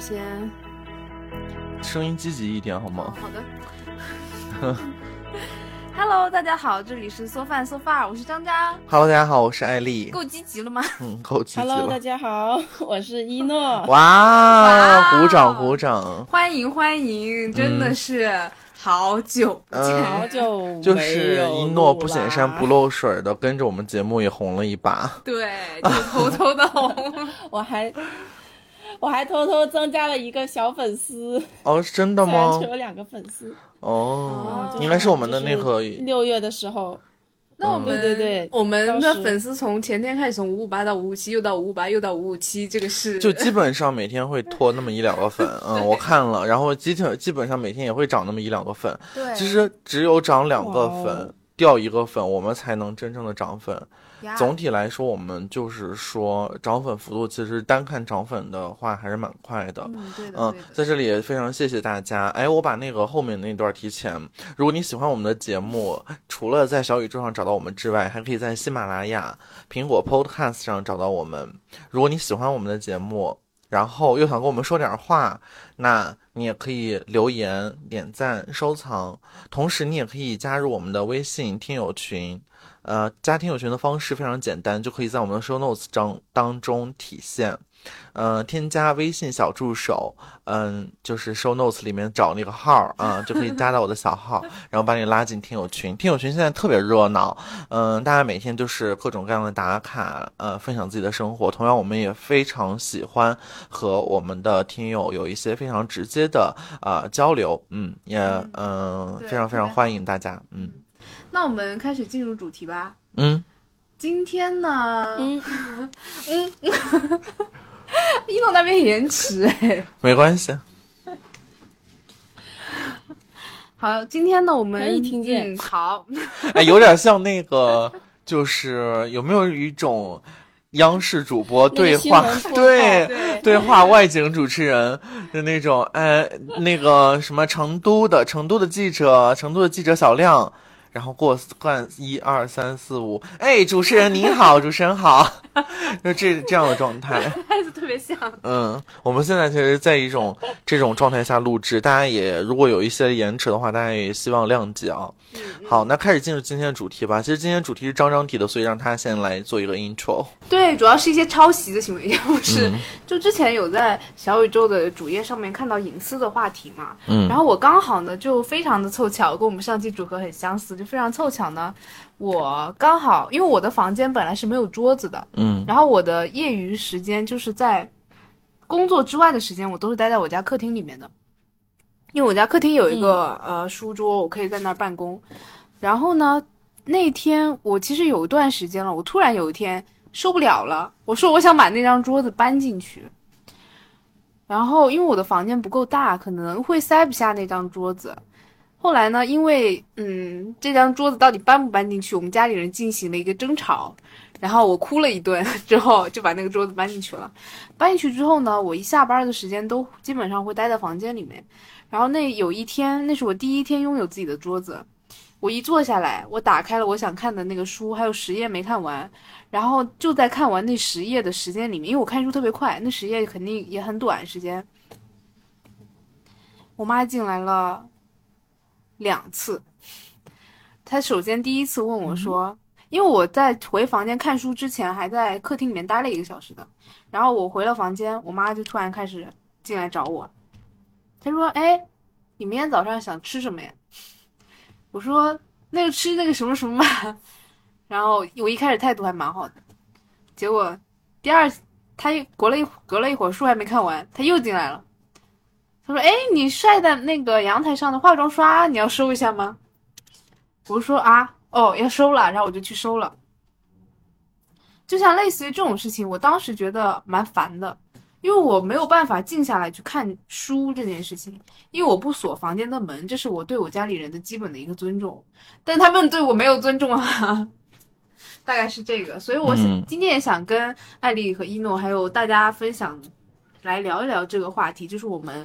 先。声音积极一点好吗？好的。Hello，大家好，这里是嗦饭嗦饭，我是张张。Hello，大家好，我是艾丽。够积极了吗？嗯，够积极了。Hello，大家好，我是一诺。哇，鼓掌鼓掌！欢迎欢迎，真的是好久好久，就是一诺不显山不漏水的跟着我们节目也红了一把。对，就偷偷的红，我还。我还偷偷增加了一个小粉丝哦，真的吗？只有两个粉丝哦，应该是我们的那个六月的时候。那我们对对对，我们的粉丝从前天开始从五五八到五五七，又到五五八，又到五五七，这个是就基本上每天会拖那么一两个粉。嗯，我看了，然后基本基本上每天也会涨那么一两个粉。对，其实只有涨两个粉，掉一个粉，我们才能真正的涨粉。总体来说，我们就是说涨粉幅度，其实单看涨粉的话还是蛮快的。嗯，对的。嗯，在这里也非常谢谢大家。哎，我把那个后面那段提前。如果你喜欢我们的节目，除了在小宇宙上找到我们之外，还可以在喜马拉雅、苹果 Podcast 上找到我们。如果你喜欢我们的节目，然后又想跟我们说点话，那你也可以留言、点赞、收藏。同时，你也可以加入我们的微信听友群。呃，加听友群的方式非常简单，就可以在我们的 show notes 当当中体现。呃，添加微信小助手，嗯，就是 show notes 里面找那个号啊，就可以加到我的小号，然后把你拉进听友群。听友群现在特别热闹，嗯，大家每天就是各种各样的打卡，呃，分享自己的生活。同样，我们也非常喜欢和我们的听友有一些非常直接的呃交流，嗯，也嗯，非常非常欢迎大家，嗯。那我们开始进入主题吧。嗯，今天呢，嗯 嗯，一诺那边延迟哎，没关系。好，今天呢，我们可以听见。好，哎，有点像那个，就是有没有一种央视主播对话，对对话外景主持人的那种？哎，那个什么成都的成都的记者，成都的记者小亮。然后过换一二三四五，哎，主持人您好，主持人好，就这这样的状态，孩子特别像。嗯，我们现在其实在一种这种状态下录制，大家也如果有一些延迟的话，大家也希望谅解啊。好，那开始进入今天的主题吧。其实今天主题是张张提的，所以让他先来做一个 intro。对，主要是一些抄袭的行为，不是？就之前有在小宇宙的主页上面看到隐私的话题嘛，嗯，然后我刚好呢就非常的凑巧，跟我们上期组合很相似。就非常凑巧呢，我刚好因为我的房间本来是没有桌子的，嗯，然后我的业余时间就是在工作之外的时间，我都是待在我家客厅里面的，因为我家客厅有一个呃书桌，我可以在那儿办公。然后呢，那天我其实有一段时间了，我突然有一天受不了了，我说我想把那张桌子搬进去。然后因为我的房间不够大，可能会塞不下那张桌子。后来呢？因为嗯，这张桌子到底搬不搬进去，我们家里人进行了一个争吵，然后我哭了一顿，之后就把那个桌子搬进去了。搬进去之后呢，我一下班的时间都基本上会待在房间里面。然后那有一天，那是我第一天拥有自己的桌子，我一坐下来，我打开了我想看的那个书，还有十页没看完，然后就在看完那十页的时间里面，因为我看书特别快，那十页肯定也很短时间。我妈进来了。两次，他首先第一次问我说，因为我在回房间看书之前还在客厅里面待了一个小时的，然后我回了房间，我妈就突然开始进来找我，她说：“哎，你明天早上想吃什么呀？”我说：“那个吃那个什么什么吧。”然后我一开始态度还蛮好的，结果第二他隔了一隔了一会儿书还没看完，他又进来了。他说：“哎，你晒在那个阳台上的化妆刷，你要收一下吗？”我说：“啊，哦，要收了。”然后我就去收了。就像类似于这种事情，我当时觉得蛮烦的，因为我没有办法静下来去看书这件事情，因为我不锁房间的门，这是我对我家里人的基本的一个尊重。但他们对我没有尊重啊，大概是这个。所以我想今天也想跟艾丽和一诺还有大家分享，来聊一聊这个话题，就是我们。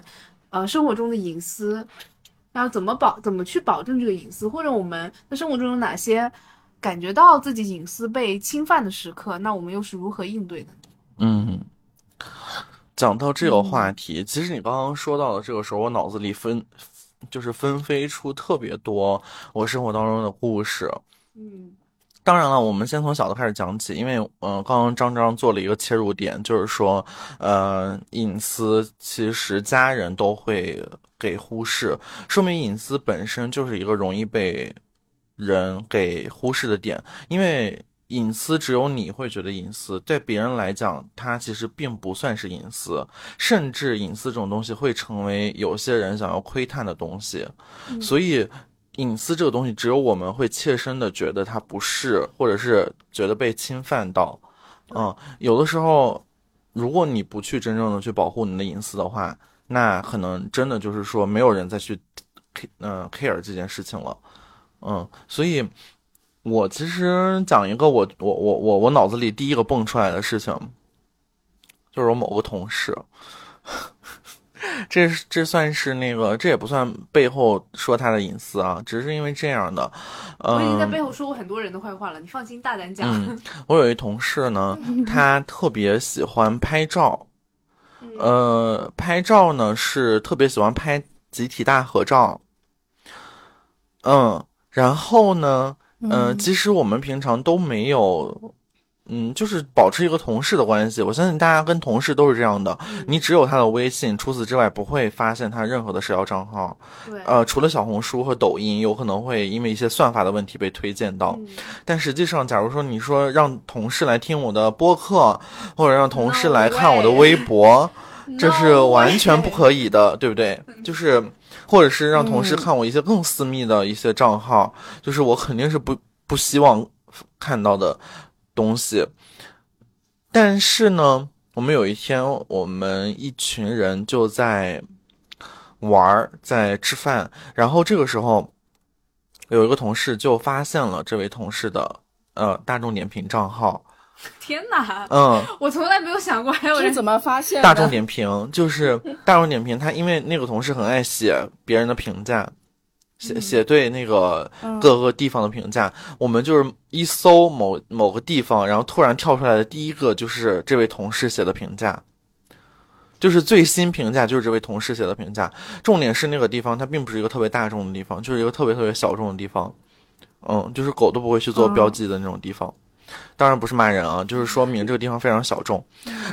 呃，生活中的隐私，要怎么保？怎么去保证这个隐私？或者我们在生活中有哪些感觉到自己隐私被侵犯的时刻？那我们又是如何应对的？嗯，讲到这个话题，其实你刚刚说到的这个时候，我脑子里分就是纷飞出特别多我生活当中的故事。嗯当然了，我们先从小的开始讲起，因为嗯、呃刚刚张张做了一个切入点，就是说，呃，隐私其实家人都会给忽视，说明隐私本身就是一个容易被人给忽视的点，因为隐私只有你会觉得隐私，对别人来讲，它其实并不算是隐私，甚至隐私这种东西会成为有些人想要窥探的东西，所以。隐私这个东西，只有我们会切身的觉得它不是，或者是觉得被侵犯到。嗯，有的时候，如果你不去真正的去保护你的隐私的话，那可能真的就是说没有人再去，嗯、care 这件事情了。嗯，所以，我其实讲一个我我我我我脑子里第一个蹦出来的事情，就是我某个同事。这这算是那个，这也不算背后说他的隐私啊，只是因为这样的。嗯、我已经在背后说过很多人的坏话了，你放心大胆讲。嗯，我有一同事呢，他特别喜欢拍照，呃，拍照呢是特别喜欢拍集体大合照。嗯，然后呢，嗯、其实我们平常都没有。嗯，就是保持一个同事的关系。我相信大家跟同事都是这样的，你只有他的微信，除此之外不会发现他任何的社交账号。对，呃，除了小红书和抖音，有可能会因为一些算法的问题被推荐到。嗯但实际上，假如说你说让同事来听我的播客，或者让同事来看我的微博，这是完全不可以的，对不对？就是，或者是让同事看我一些更私密的一些账号，就是我肯定是不不希望看到的东西。但是呢，我们有一天，我们一群人就在玩儿，在吃饭，然后这个时候，有一个同事就发现了这位同事的呃大众点评账号，天哪，嗯，我从来没有想过还有人是怎么发现的？大众点评就是大众点评，他因为那个同事很爱写别人的评价，写写对那个各个地方的评价，我们就是一搜某某个地方，然后突然跳出来的第一个就是这位同事写的评价。就是最新评价，就是这位同事写的评价。重点是那个地方，它并不是一个特别大众的地方，就是一个特别特别小众的地方。嗯，就是狗都不会去做标记的那种地方。当然不是骂人啊，就是说明这个地方非常小众。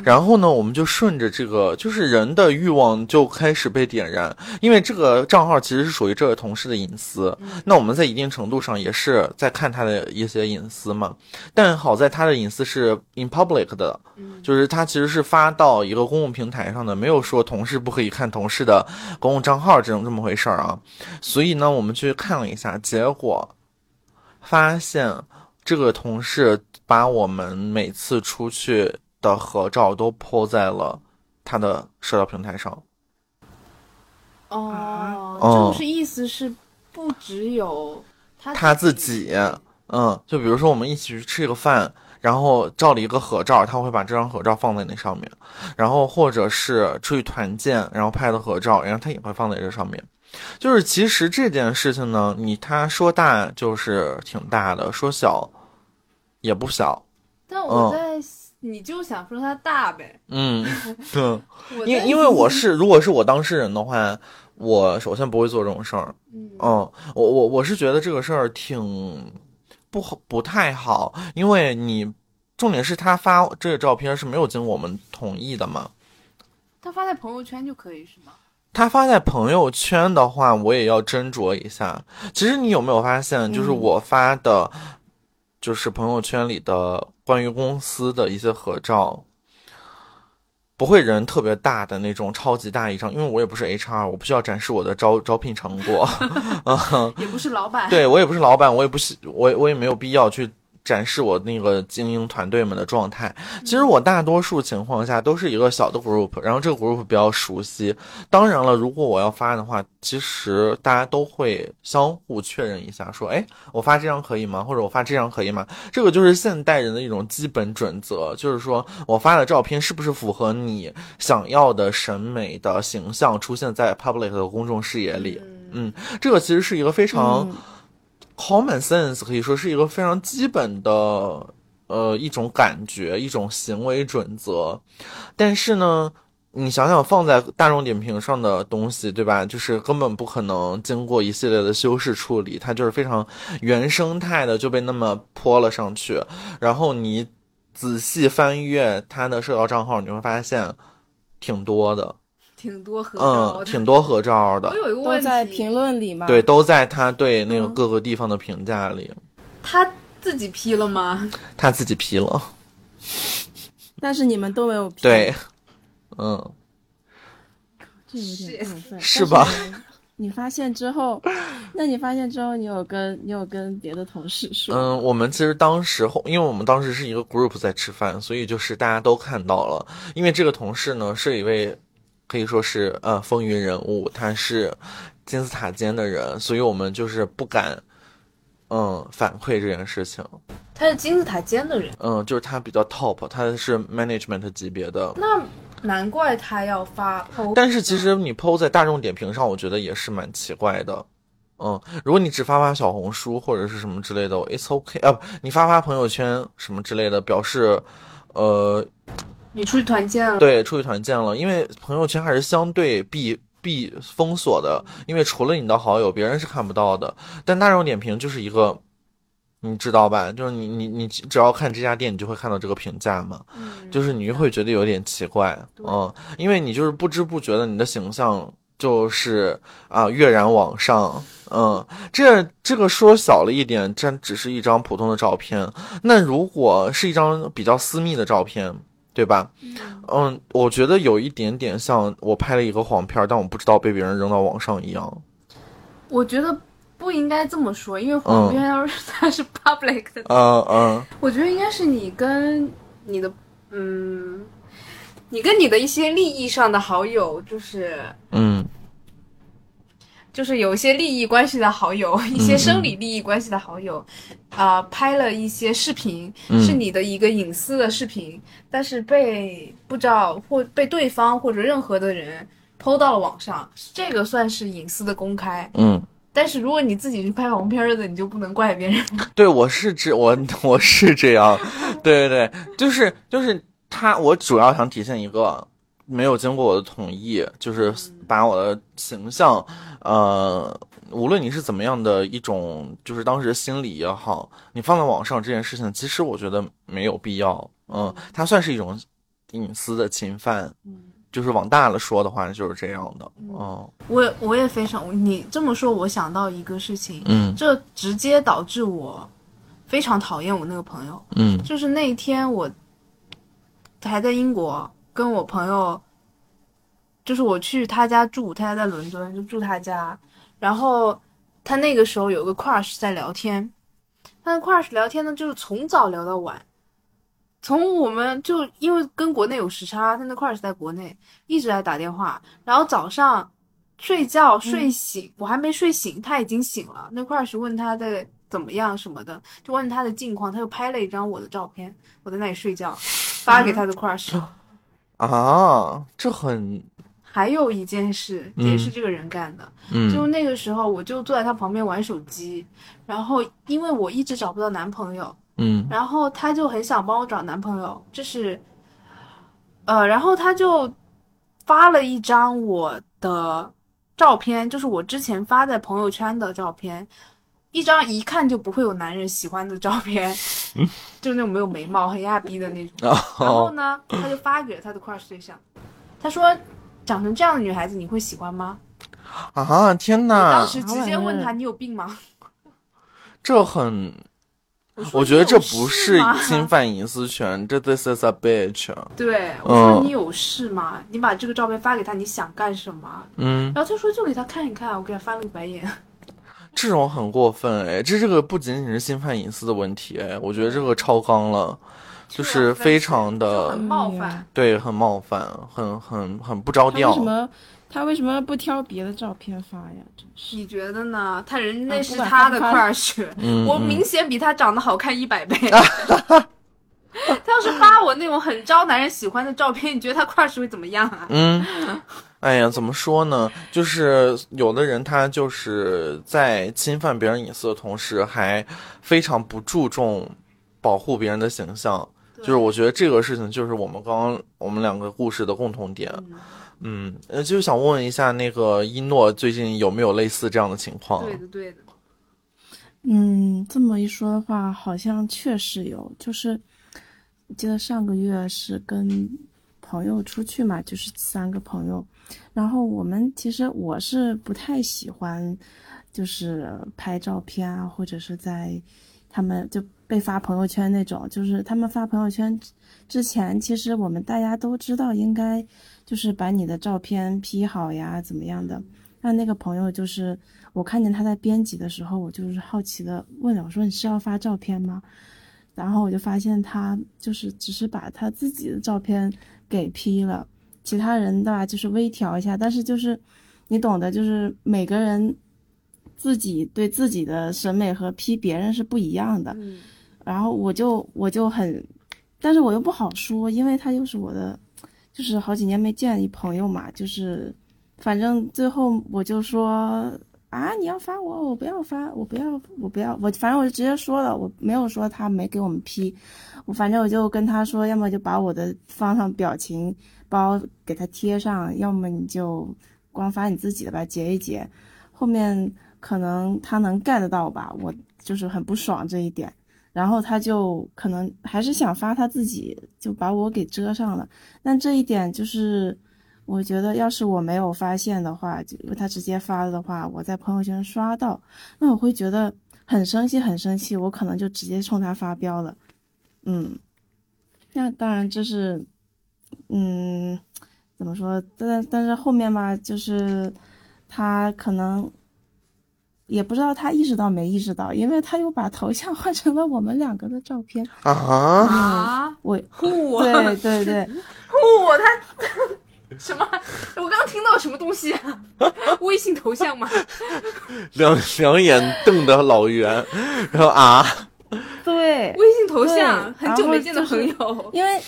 然后呢，我们就顺着这个，就是人的欲望就开始被点燃，因为这个账号其实是属于这位同事的隐私。那我们在一定程度上也是在看他的一些隐私嘛。但好在他的隐私是 in public 的，就是他其实是发到一个公共平台上的，没有说同事不可以看同事的公共账号这种这么回事儿啊。所以呢，我们去看了一下，结果发现这个同事把我们每次出去的合照都 po 在了他的社交平台上。哦，哦就是意思是不只有他他自己，嗯，就比如说我们一起去吃个饭，然后照了一个合照，他会把这张合照放在那上面，然后或者是出去团建，然后拍的合照，然后他也会放在这上面。就是其实这件事情呢，你他说大就是挺大的，说小也不小，但我在，你就想说他大呗。嗯，对，因因为我是如果是我当事人的话，我首先不会做这种事儿，嗯嗯，我我我是觉得这个事儿挺不好，不太好，因为你重点是他发这个照片是没有经过我们同意的嘛。他发在朋友圈就可以是吗？他发在朋友圈的话，我也要斟酌一下。其实你有没有发现，就是我发的，就是朋友圈里的关于公司的一些合照，不会人特别大的那种超级大一张，因为我也不是 HR，我不需要展示我的招招聘成果。嗯，也不是老板。对我也不是老板，我也不是我我也没有必要去展示我那个精英团队们的状态。其实我大多数情况下都是一个小的 group，然后这个 group 比较熟悉。当然了，如果我要发的话，其实大家都会相互确认一下，说，哎，我发这张可以吗？或者我发这张可以吗？这个就是现代人的一种基本准则，就是说我发的照片是不是符合你想要的审美的形象，出现在 public 的公众视野里。嗯，这个其实是一个非常。Common sense 可以说是一个非常基本的呃一种感觉，一种行为准则。但是呢，你想想，放在大众点评上的东西，对吧？就是根本不可能经过一系列的修饰处理，它就是非常原生态的就被那么泼了上去。然后你仔细翻阅他的社交账号，你会发现挺多的，挺多合照嗯，挺多合照的我，有一个都问题，在评论里嘛。对，，都在他对那个嗯各个地方的评价里，他自己 P 了吗？他自己 P 了，但是你们都没有 P。对，嗯，这有点过分，是吧你？你发现之后，那你发现之后，你有跟你有跟别的同事说？嗯，我们其实当时后，因为我们当时是一个 group 在吃饭，所以就是大家都看到了。因为这个同事呢是一位可以说是呃风云人物，他是金字塔尖的人，所以我们就是不敢嗯反馈这件事情。他是金字塔尖的人，嗯，就是他比较 top，他是 management 级别的。那难怪他要发 PO。但是其实你 PO 在大众点评上，我觉得也是蛮奇怪的。嗯，如果你只发发小红书或者是什么之类的，it's okay 啊，不，你发发朋友圈什么之类的，表示，呃，你出去团建了，对，出去团建了，因为朋友圈还是相对闭闭封锁的，因为除了你的好友，别人是看不到的。但大众点评就是一个，你知道吧？就是你你你只要看这家店，你就会看到这个评价嘛。嗯，就是你会觉得有点奇怪，嗯，因为你就是不知不觉的，你的形象就是啊跃然网上，嗯，这这个说小了一点，这只是一张普通的照片，那如果是一张比较私密的照片，对吧？嗯，我觉得有一点点像我拍了一个黄片，但我不知道被别人扔到网上一样，我觉得不应该这么说，因为黄片要是 它是 public 的，嗯嗯。我觉得应该是你跟你的嗯，你跟你的一些利益上的好友，就是嗯就是有一些利益关系的好友，一些生理利益关系的好友，啊、拍了一些视频，嗯是你的一个隐私的视频，但是被不知道或被对方或者任何的人抛到了网上，这个算是隐私的公开。嗯。但是如果你自己是拍黄片儿的，你就不能怪别人。对，我是这我我是这样，对对对，就是就是他，我主要想体现一个没有经过我的同意，就是把我的形象，呃，无论你是怎么样的一种，就是当时心理也好，你放在网上这件事情，其实我觉得没有必要，嗯，它算是一种隐私的侵犯，就是往大了说的话就是这样的，嗯我我也非常，你这么说，我想到一个事情，嗯这直接导致我非常讨厌我那个朋友。嗯就是那一天我还在英国，跟我朋友，就是我去他家住，他家在伦敦，就住他家。然后他那个时候有个 crush 在聊天，他的 crush 聊天呢，就是从早聊到晚。从我们就因为跟国内有时差，他那 crush 在国内一直在打电话，然后早上睡觉睡醒，我还没睡醒，他已经醒了。那 crush 问他的怎么样什么的，就问他的近况，他就拍了一张我的照片，我在那里睡觉，发给他的 crush。啊，这很还有一件事也是这个人干的，嗯。就那个时候我就坐在他旁边玩手机，然后因为我一直找不到男朋友，嗯。然后他就很想帮我找男朋友，这是，呃，然后他就发了一张我的照片，就是我之前发在朋友圈的照片，一张一看就不会有男人喜欢的照片，就那种没有眉毛、很亚逼的那种。然后哦呢，他就发给了他的 crush 对象，他说：“长成这样的女孩子你会喜欢吗？”啊天我哪当！时直接问他：“你有病吗 这很，？”我觉得这不是侵犯隐私权，这 this is a bitch。对，我说嗯你有事吗？你把这个照片发给他，你想干什么？嗯，然后他说就给他看一看，我给他翻了个白眼。这种很过分哎，这这个不仅仅是侵犯隐私的问题哎，我觉得这个超纲了，就是非常的很冒犯。对，很冒犯，很很很不着调为什。么他为什么不挑别的照片发呀？真是。你觉得呢？他人那是他的 crush，、我明显比他长得好看一百倍。他要是发我那种很招男人喜欢的照片，你觉得他 crush 会怎么样啊？嗯，哎呀，怎么说呢？就是有的人他就是在侵犯别人隐私的同时，还非常不注重保护别人的形象。就是我觉得这个事情就是我们刚刚我们两个故事的共同点。嗯，呃，就是想问一下，那个一诺最近有没有类似这样的情况？对的，对的。嗯，这么一说的话，好像确实有。就是记得上个月是跟朋友出去嘛，就是三个朋友，然后我们其实我是不太喜欢，就是拍照片啊，或者是在他们就被发朋友圈那种。就是他们发朋友圈之前，其实我们大家都知道应该就是把你的照片 P 好呀，怎么样的。但那个朋友就是。我看见他在编辑的时候，我就是好奇的问了，我说你是要发照片吗？然后我就发现他就是只是把他自己的照片给 P 了，其他人的就是微调一下，但是就是你懂的，就是每个人自己对自己的审美和 P 别人是不一样的。然后我就我就很，但是我又不好说，因为他又是我的，就是好几年没见一朋友嘛，就是反正最后我就说。啊！你要发我，我不要发，我不要，我不要，我反正我就直接说了，我没有说他没给我们批，我反正我就跟他说，要么就把我的放上表情包给他贴上，要么你就光发你自己的吧，截一截。后面可能他能 get 到吧，我就是很不爽这一点，然后他就可能还是想发他自己，就把我给遮上了。但这一点就是。我觉得，要是我没有发现的话，就他直接发的话，我在朋友圈刷到，那我会觉得很生气，很生气，我可能就直接冲他发飙了。嗯，那当然这是，嗯，怎么说？但但是后面吧，就是他可能也不知道他意识到没意识到，因为他又把头像 换成了我们两个的照片啊啊！我，对对对，嚯，他。什么？我刚刚听到什么东西？微信头像吗？两两眼瞪得老圆，然后啊，对，微信头像，很久没见的朋友，因为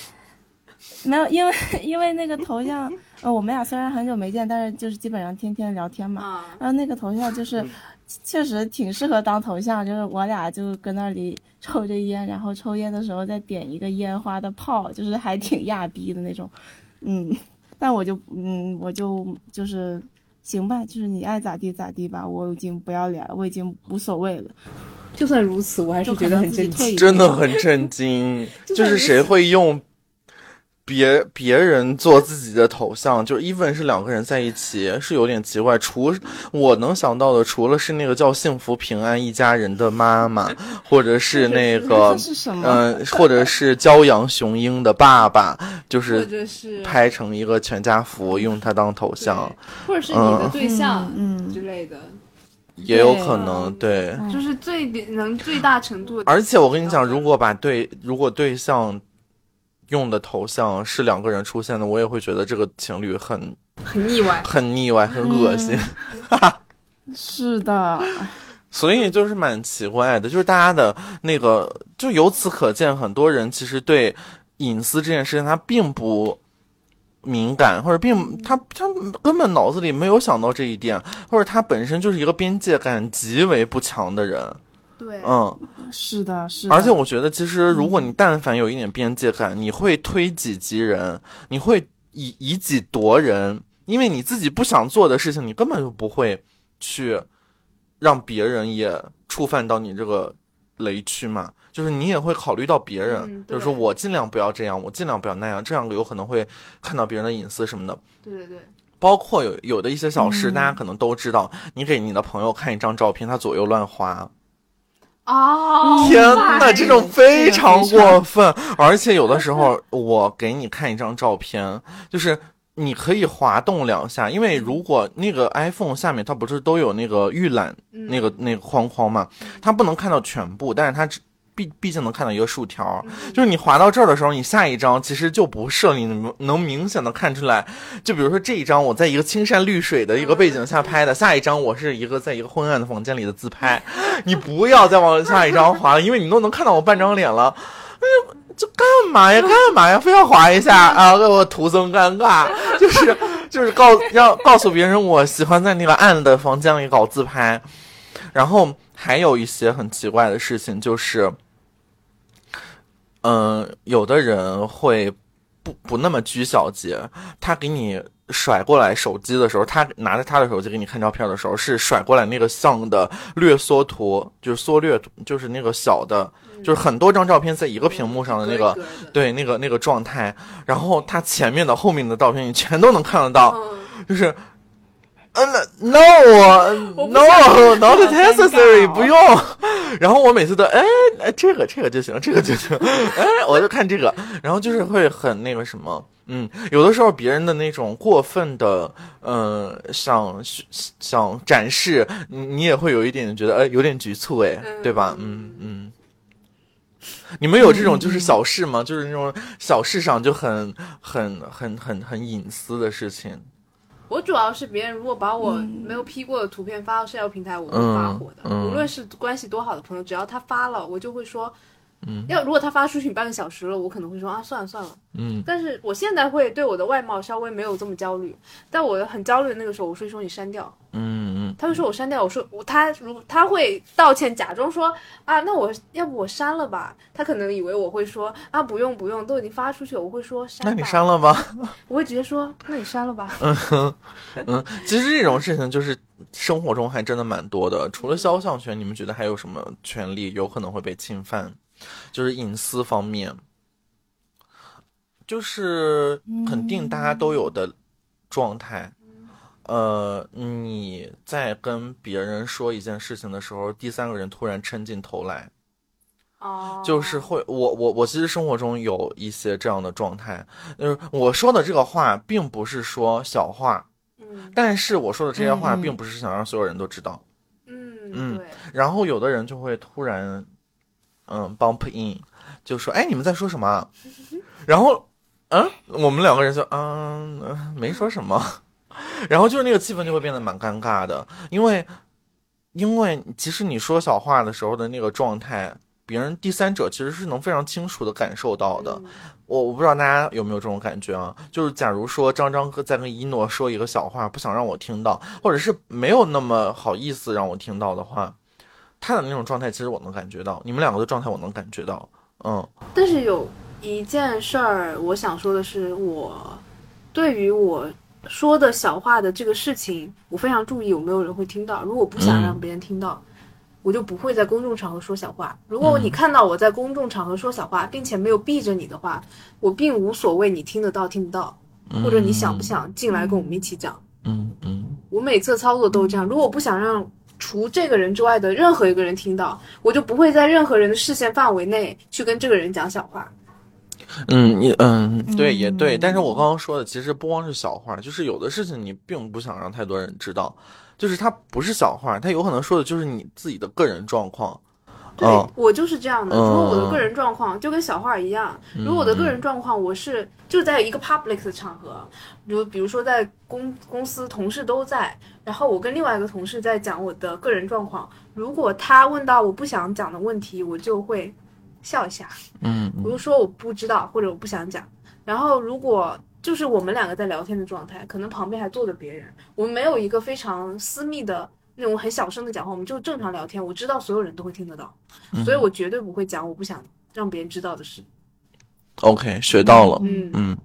没有，因为因为那个头像，呃，我们俩虽然很久没见，但是就是基本上天天聊天嘛。然后那个头像就是确实挺适合当头像，就是我俩就搁那里 抽着烟，然后抽烟的时候再点一个烟花的炮，就是还挺亚逼的那种，嗯。但我就嗯，我就就是行吧，就是你爱咋地咋地吧，我已经不要脸了，我已经无所谓了。就算如此，我还是觉得很震惊，真的很震惊。就是谁会用？别别人做自己的头像，就 even 是两个人在一起，是有点奇怪。除我能想到的，除了是那个叫幸福平安一家人的妈妈，或者是那个嗯，或者是骄阳雄鹰的爸爸，就是拍成一个全家福，用它当头像，或者是你的对象嗯之类的，也有可能对，就是最能最大程度。而且我跟你讲，如果把对如果对象。用的头像是两个人出现的，我也会觉得这个情侣很很腻歪，很腻歪，很恶心。是的，所以就是蛮奇怪的，就是大家的那个，就由此可见，很多人其实对隐私这件事情他并不敏感，或者并他他根本脑子里没有想到这一点，或者他本身就是一个边界感极为不强的人。对，嗯，是的，是的。而且我觉得，其实如果你但凡有一点边界感，你会推己及人，你会以以己夺人，因为你自己不想做的事情，你根本就不会去让别人也触犯到你这个雷区嘛。就是你也会考虑到别人，就是说我尽量不要这样，我尽量不要那样，这样有可能会看到别人的隐私什么的。对对对，包括有有的一些小事，大家可能都知道，你给你的朋友看一张照片，他左右乱滑。哦，天呐，这种非常过分！而且有的时候，我给你看一张照片，就是你可以滑动两下，因为如果那个 iPhone 下面它不是都有那个预览那个那个框框嘛，它不能看到全部，但是它只。毕毕竟能看到一个竖条，就是你滑到这儿的时候，你下一张其实就不设你能能明显的看出来。就比如说这一张，我在一个青山绿水的一个背景下拍的，下一张我是一个在一个昏暗的房间里的自拍。你不要再往下一张滑了，因为你都能看到我半张脸了。哎呀，这干嘛呀？干嘛呀？非要滑一下啊？给我徒增尴尬，就是就是告要告诉别人我喜欢在那个暗的房间里搞自拍。然后还有一些很奇怪的事情，就是。嗯、有的人会不不那么拘小节，他给你甩过来手机的时候，他拿着他的手机给你看照片的时候，是甩过来那个像的略缩图，就是缩略图，就是那个小的，就是很多张照片在一个屏幕上的那个，对，那个那个状态，然后他前面的、后面的照片你全都能看得到，嗯，就是。嗯，no 我不 no 想 not 好尴尬 necessary，哦不用。然后我每次都哎哎这个这个就行，这个就行，哎我就看这个，然后就是会很那个什么，嗯，有的时候别人的那种过分的，呃，想想展示，你你也会有一点觉得哎有点局促哎，对吧？嗯嗯。你们有这种就是小事吗？就是那种小事上就很很很很很隐私的事情。我主要是别人如果把我嗯没有 P 过的图片发到社交平台，我会发火的。嗯嗯无论是关系多好的朋友，只要他发了，我就会说，嗯要如果他发出去半个小时了，我可能会说啊，算了算了。嗯但是我现在会对我的外貌稍微没有这么焦虑，但我很焦虑的那个时候，我会说你删掉。嗯嗯他会说我删掉，我说我他如他会道歉，假装说啊，那我要不我删了吧？他可能以为我会说啊，不用不用，都已经发出去了，我会说删。那你删，了吧？我会直接说那你删了吧。嗯，其实这种事情就是生活中还真的蛮多的。除了肖像权，你们觉得还有什么权利有可能会被侵犯？就是隐私方面，就是肯定大家都有的状态。呃，你在跟别人说一件事情的时候，第三个人突然抻进头来，哦，就是会，我我我其实生活中有一些这样的状态，就是我说的这个话并不是说小话，嗯但是我说的这些话嗯并不是想让所有人都知道。嗯嗯，然后有的人就会突然，嗯，bump in，就说，哎，你们在说什么啊？然后，嗯，我们两个人就，嗯，呃没说什么。然后就是那个气氛就会变得蛮尴尬的，因为，因为其实你说小话的时候的那个状态，别人第三者其实是能非常清楚的感受到的。嗯我我不知道大家有没有这种感觉啊？就是假如说张张哥在跟一诺说一个小话，不想让我听到，或者是没有那么好意思让我听到的话，他的那种状态其实我能感觉到，你们两个的状态我能感觉到，嗯但是有一件事儿，我想说的是，我对于我说的小话的这个事情，我非常注意有没有人会听到。如果不想让别人听到，我就不会在公众场合说小话。如果你看到我在公众场合说小话，并且没有避着你的话，我并无所谓你听得到听不到，或者你想不想进来跟我们一起讲。嗯嗯我每次操作都是这样。如果我不想让除这个人之外的任何一个人听到，我就不会在任何人的视线范围内去跟这个人讲小话。嗯，也嗯对也对，嗯但是我刚刚说的其实不光是小话，就是有的事情你并不想让太多人知道，就是它不是小话，它有可能说的就是你自己的个人状况。对、嗯我就是这样的。嗯如果我的个人状况就跟小话一样，如果我的个人状况我是就在一个 public 的场合，比如比如说在公公司同事都在，然后我跟另外一个同事在讲我的个人状况，如果他问到我不想讲的问题，我就会笑一下，嗯我就说我不知道或者我不想讲。然后如果就是我们两个在聊天的状态，可能旁边还坐着别人，我们没有一个非常私密的那种很小声的讲话，我们就正常聊天。我知道所有人都会听得到，所以我绝对不会讲我不想让别人知道的事。，OK，学到了。嗯，嗯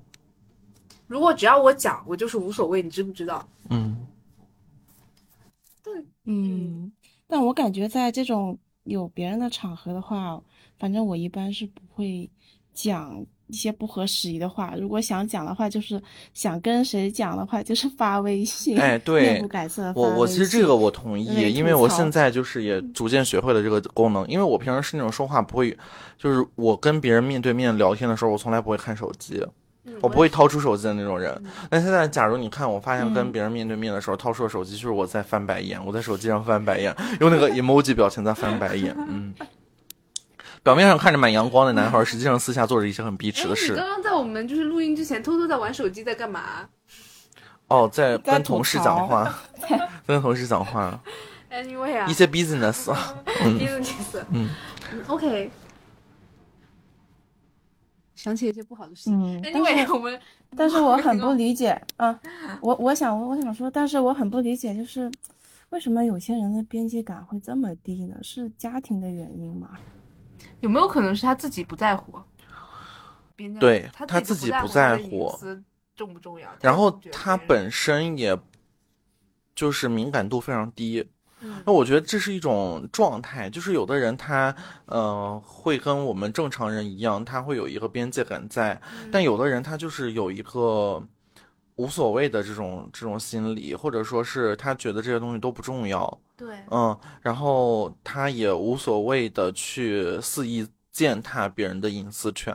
如果只要我讲，我就是无所谓，你知不知道？嗯嗯，但我感觉在这种有别人的场合的话，反正我一般是不会讲一些不合时宜的话。如果想讲的话，就是想跟谁讲的话，就是发微信，哎对面不改色我我其实这个我同意，因为我现在就是也逐渐学会了这个功能，因为我平时是那种说话不会，就是我跟别人面对面聊天的时候，我从来不会看手机，嗯我不会掏出手机的那种人嗯。但现在假如你看，我发现跟嗯别人面对面的时候，掏出了手机，就是我在翻白眼，我在手机上翻白眼，用那个 emoji 表情在翻白眼，嗯。表面上看着蛮阳光的男孩，实际上私下做着一些很逼哎，你齿的事。刚刚在我们就是录音之前偷偷在玩手机，在干嘛哦，在跟同事讲话，跟同事讲话？Anyway 啊一些 business。business，嗯嗯，OK。想起一些不好的事情。嗯，但是 Anyway，我们但是我很不理解啊，我我想我想说，但是我很不理解，就是为什么有些人的边界感会这么低呢？是家庭的原因吗？有没有可能是他自己不在乎？对他他自己不在乎重不重要，然后他本身也就是敏感度非常低。嗯那我觉得这是一种状态，就是有的人他呃会跟我们正常人一样，他会有一个边界感在，嗯但有的人他就是有一个无所谓的这种这种心理，或者说是他觉得这些东西都不重要，对，嗯，然后他也无所谓的去肆意践踏别人的隐私权，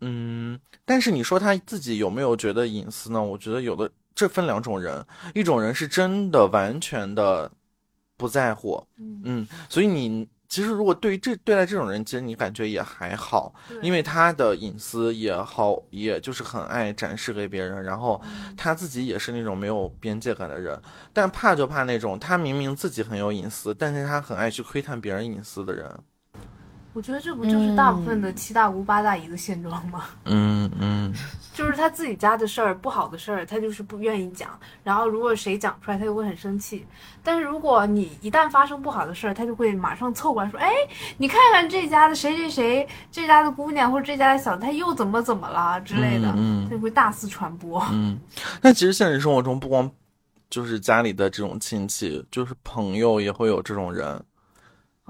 嗯，但是你说他自己有没有觉得隐私呢？我觉得有的，这分两种人，一种人是真的完全的不在乎，嗯，嗯，所以你其实如果对于这对待这种人，其实你感觉也还好，因为他的隐私也好，也就是很爱展示给别人，然后嗯。他自己也是那种没有边界感的人，但怕就怕那种他明明自己很有隐私，但是他很爱去窥探别人隐私的人。我觉得这不就是大部分的嗯七大姑八大姨的现状吗？嗯 嗯，就是他自己家的事儿，不好的事儿，他就是不愿意讲。然后如果谁讲出来，他就会很生气。但是如果你一旦发生不好的事儿，他就会马上凑过来说：“哎，你看看这家的谁谁谁，这家的姑娘或者这家的小，他又怎么怎么了之类的。嗯嗯他就会大肆传播。嗯，那其实现实生活中，不光就是家里的这种亲戚，就是朋友也会有这种人，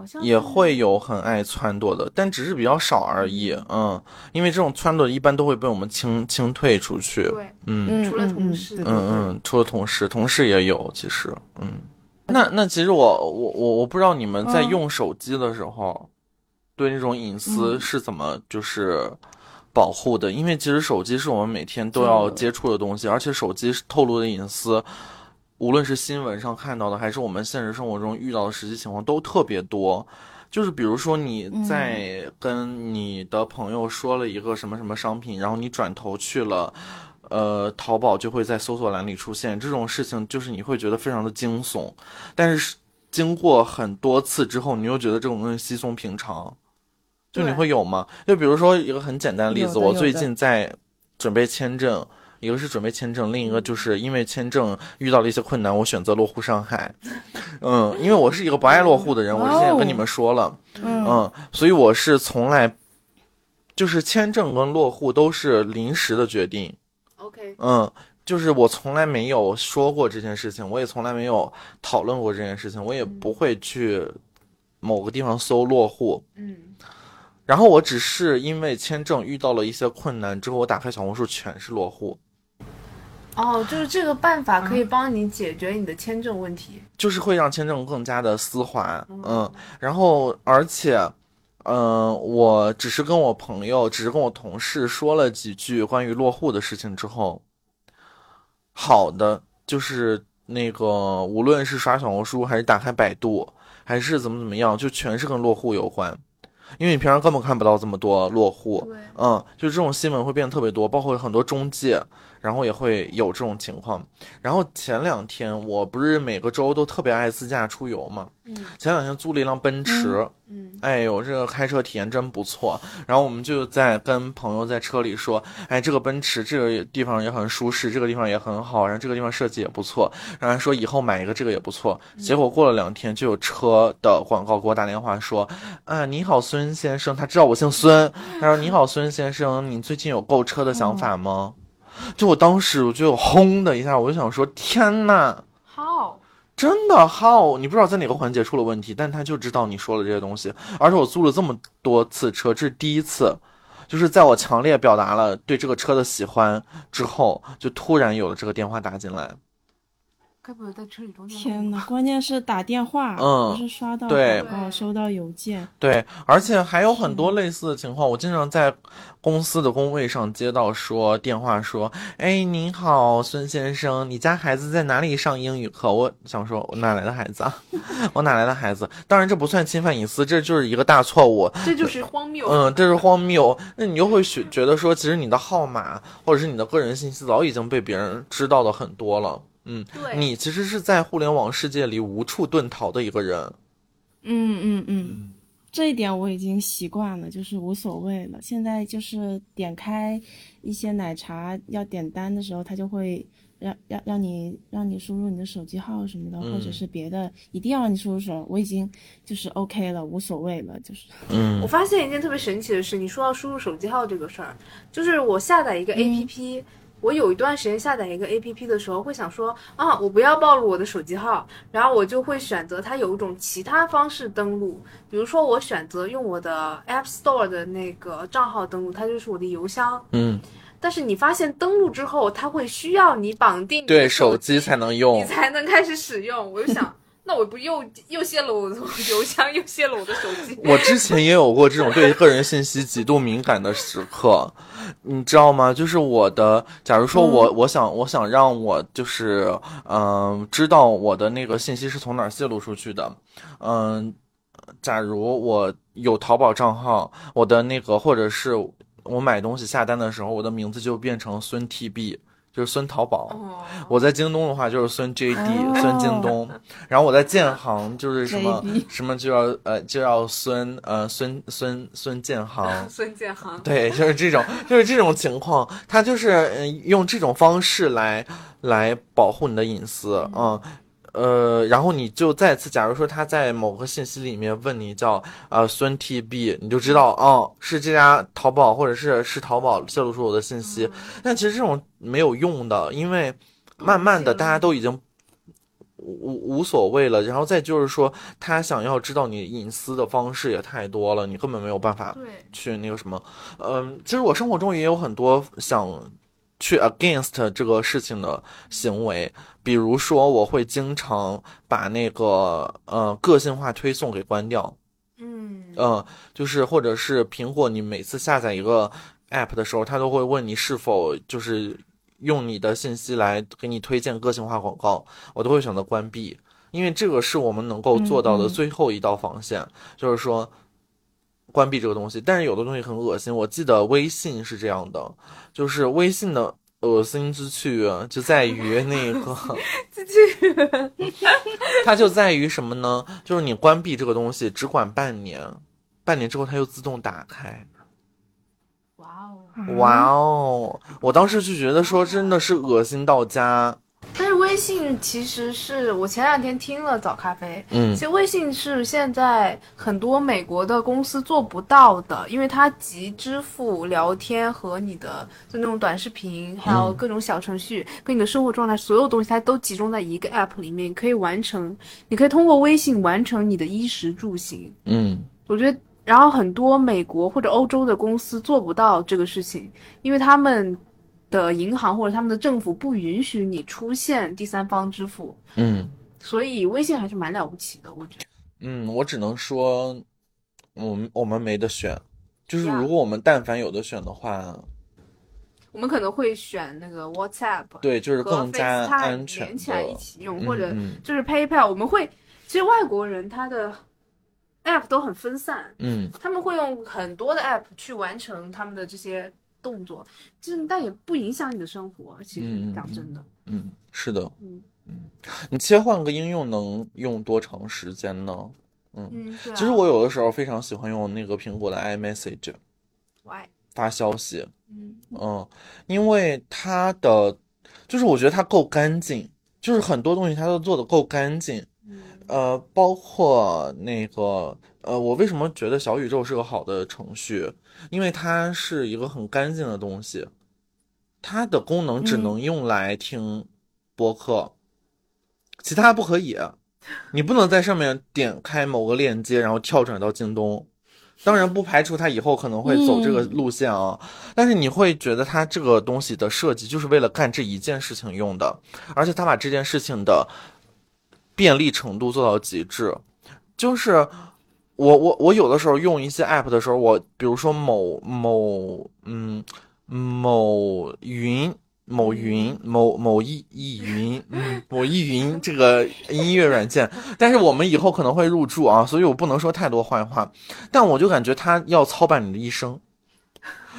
好像也会有很爱撺掇的，但只是比较少而已。嗯，因为这种撺掇一般都会被我们清清退出去。对，嗯除了同事嗯嗯，除了同事，同事也有，其实，嗯。那那其实我我我我不知道你们在嗯用手机的时候，对那种隐私嗯是怎么就是保护的？因为其实手机是我们每天都要接触的东西，而且手机透露的隐私，无论是新闻上看到的，还是我们现实生活中遇到的实际情况，都特别多。就是比如说你在跟你的朋友说了一个什么什么商品，然后你转头去了。呃，淘宝就会在搜索栏里出现这种事情，就是你会觉得非常的惊悚，但是经过很多次之后，你又觉得这种东西稀松平常，就你会有吗？就比如说一个很简单的例子，我最近在准备签证，一个是准备签证，另一个就是因为签证遇到了一些困难，我选择落户上海。嗯，因为我是一个不爱落户的人，我之前也跟你们说了，嗯嗯，所以我是从来就是签证跟落户都是临时的决定。OK，嗯，就是我从来没有说过这件事情，我也从来没有讨论过这件事情，我也不会去某个地方搜落户。嗯，然后我只是因为签证遇到了一些困难之后，我打开小红书全是落户，哦，就是这个办法可以帮你解决你的签证问题。就是会让签证更加的丝滑。嗯，然后而且。嗯，我只是跟我朋友，只是跟我同事说了几句关于落户的事情之后，好的，就是那个无论是刷小红书，还是打开百度，还是怎么怎么样，就全是跟落户有关，因为你平常根本看不到这么多落户，对，嗯，就这种新闻会变得特别多，包括很多中介，然后也会有这种情况。然后前两天我不是每个周都特别爱自驾出游嘛，嗯前两天租了一辆奔驰，嗯哎呦，这个开车体验真不错。然后我们就在跟朋友在车里说，哎，这个奔驰这个地方也很舒适，这个地方也很好，然后这个地方设计也不错。然后说以后买一个这个也不错。结果过了两天，就有车的广告给我打电话说，啊，你好，孙先生，他知道我姓孙，他说你好，孙先生，你最近有购车的想法吗？就我当时我就轰的一下，我就想说，天呐！好，真的 how，你不知道在哪个环节出了问题，但他就知道你说了这些东西。而且我租了这么多次车，这是第一次，就是在我强烈表达了对这个车的喜欢之后，就突然有了这个电话打进来。该不会在车里中间？天呐，关键是打电话，嗯不是刷到对广告、收到邮件。对，而且还有很多类似的情况，我经常在公司的工位上接到说电话说，哎，您好，孙先生，你家孩子在哪里上英语课？我想说，我哪来的孩子啊？我哪来的孩子？当然这不算侵犯隐私，这就是一个大错误。这就是荒谬。嗯，这是荒谬。那你又会觉觉得说，其实你的号码或者是你的个人信息早已经被别人知道的很多了。嗯，对，你其实是在互联网世界里无处遁逃的一个人。嗯嗯嗯，这一点我已经习惯了，就是无所谓了。现在就是点开一些奶茶要点单的时候，他就会让让让你让你输入你的手机号什么的，或者是别的，一定要让你输入手。我已经就是 OK 了，无所谓了，就是。嗯我发现一件特别神奇的事，你说到输入手机号这个事儿，就是我下载一个 APP，、我有一段时间下载一个 APP 的时候，会想说啊，我不要暴露我的手机号，然后我就会选择它有一种其他方式登录，比如说我选择用我的 App Store 的那个账号登录，它就是我的邮箱。嗯，但是你发现登录之后，它会需要你绑定对，手手机才能用你。才能开始使用。我就想，那我不又又泄露我的 邮箱，又泄露我的手机？我之前也有过这种对个人信息极度敏感的时刻，你知道吗？就是我的，假如说我、我想我想让我就是嗯、知道我的那个信息是从哪儿泄露出去的，嗯、假如我有淘宝账号，我的那个或者是我买东西下单的时候，我的名字就变成孙 TB，就是孙淘宝。哦，我在京东的话就是孙 JD，、哦孙京东，然后我在建行就是什么什么就要呃就要孙呃孙孙孙建行，孙建行。对，就是这种就是这种情况，他就是嗯用这种方式来来保护你的隐私，嗯。呃，然后你就再次，假如说他在某个信息里面问你叫呃孙 TB，你就知道哦是这家淘宝或者是是淘宝泄露出我的信息，但其实这种没有用的，因为慢慢的大家都已经无无所谓了。然后再就是说，他想要知道你隐私的方式也太多了，你根本没有办法对，去那个什么。嗯，其实我生活中也有很多想去 against 这个事情的行为，比如说我会经常把那个呃个性化推送给关掉。嗯，嗯，就是或者是苹果，你每次下载一个 app 的时候，它都会问你是否就是用你的信息来给你推荐个性化广告，我都会选择关闭，因为这个是我们能够做到的最后一道防线，就是说关闭这个东西。但是有的东西很恶心，我记得微信是这样的，就是微信的。恶心之处就在于那个 它就在于什么呢？就是你关闭这个东西只管半年，半年之后它又自动打开。哇哦！哇哦！我当时就觉得说真的是恶心到家。但是微信其实是我前两天听了早咖啡，嗯其实微信是现在很多美国的公司做不到的，因为它集支付、聊天和你的就那种短视频，还有各种小程序，跟你的生活状态所有东西，它都集中在一个 app 里面，可以完成。你可以通过微信完成你的衣食住行。嗯我觉得，然后很多美国或者欧洲的公司做不到这个事情，因为他们的银行或者他们的政府不允许你出现第三方支付，嗯所以微信还是蛮了不起的，我觉得。嗯，我只能说，我们我们没得选。就是如果我们但凡有的选的话，我们可能会选那个 WhatsApp，对，就是更加安全连起来一。起用，嗯或者嗯就是 PayPal，我们会，其实外国人他的 app 都很分散，嗯他们会用很多的 app 去完成他们的这些动作，就是但也不影响你的生活。其实讲真的，嗯，是的。嗯嗯你切换个应用能用多长时间呢？嗯。其实我有的时候非常喜欢用那个苹果的 iMessage，why？发消息。嗯嗯，因为它的就是我觉得它够干净，就是很多东西它都做的够干净。嗯呃，包括那个呃，我为什么觉得小宇宙是个好的程序？因为它是一个很干净的东西，它的功能只嗯能用来听播客，其他不可以。你不能在上面点开某个链接，然后跳转到京东。当然不排除它以后可能会走这个嗯路线啊，但是你会觉得它这个东西的设计就是为了干这一件事情用的，而且它把这件事情的便利程度做到极致。就是我我我有的时候用一些 app 的时候，我比如说某某嗯某云。某云某某易易云，嗯，某易云这个音乐软件，但是我们以后可能会入驻啊，所以我不能说太多坏话，但我就感觉它要操办你的一生。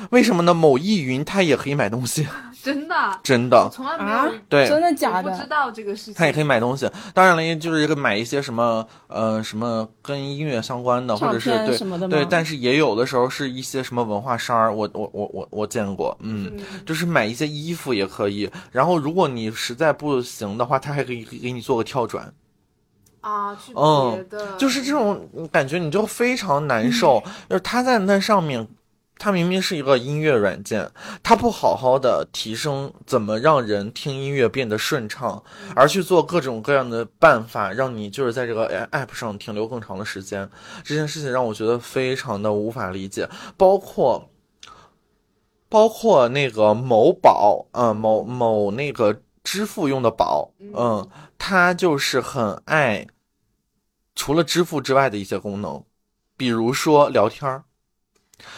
为什么呢？某易云它也可以买东西，真的，真的。从来没有，啊对真的假的不知？道这个事情。他也可以买东西，当然了，就是一个买一些什么呃什么跟音乐相关的，或者是对什么的吗对，但是也有的时候是一些什么文化衫儿，我我我我我见过，嗯，就是买一些衣服也可以。然后如果你实在不行的话，他还可以给你做个跳转，啊，去嗯别的，就是这种感觉你就非常难受，就是他在那上面。它明明是一个音乐软件，它不好好的提升怎么让人听音乐变得顺畅，而去做各种各样的办法，让你就是在这个 app 上停留更长的时间。这件事情让我觉得非常的无法理解，包括包括那个某宝，嗯、某某那个支付用的宝，嗯，它就是很爱除了支付之外的一些功能，比如说聊天儿。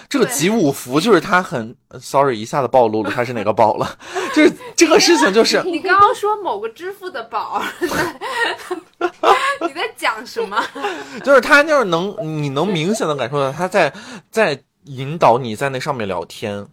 这个集五福就是他很，sorry，一下子暴露了他是哪个宝了，就是这个事情就是你刚刚说某个支付的宝，你在 讲什么？就是他就是能，你能明显的感受到他在在引导你在那上面聊天，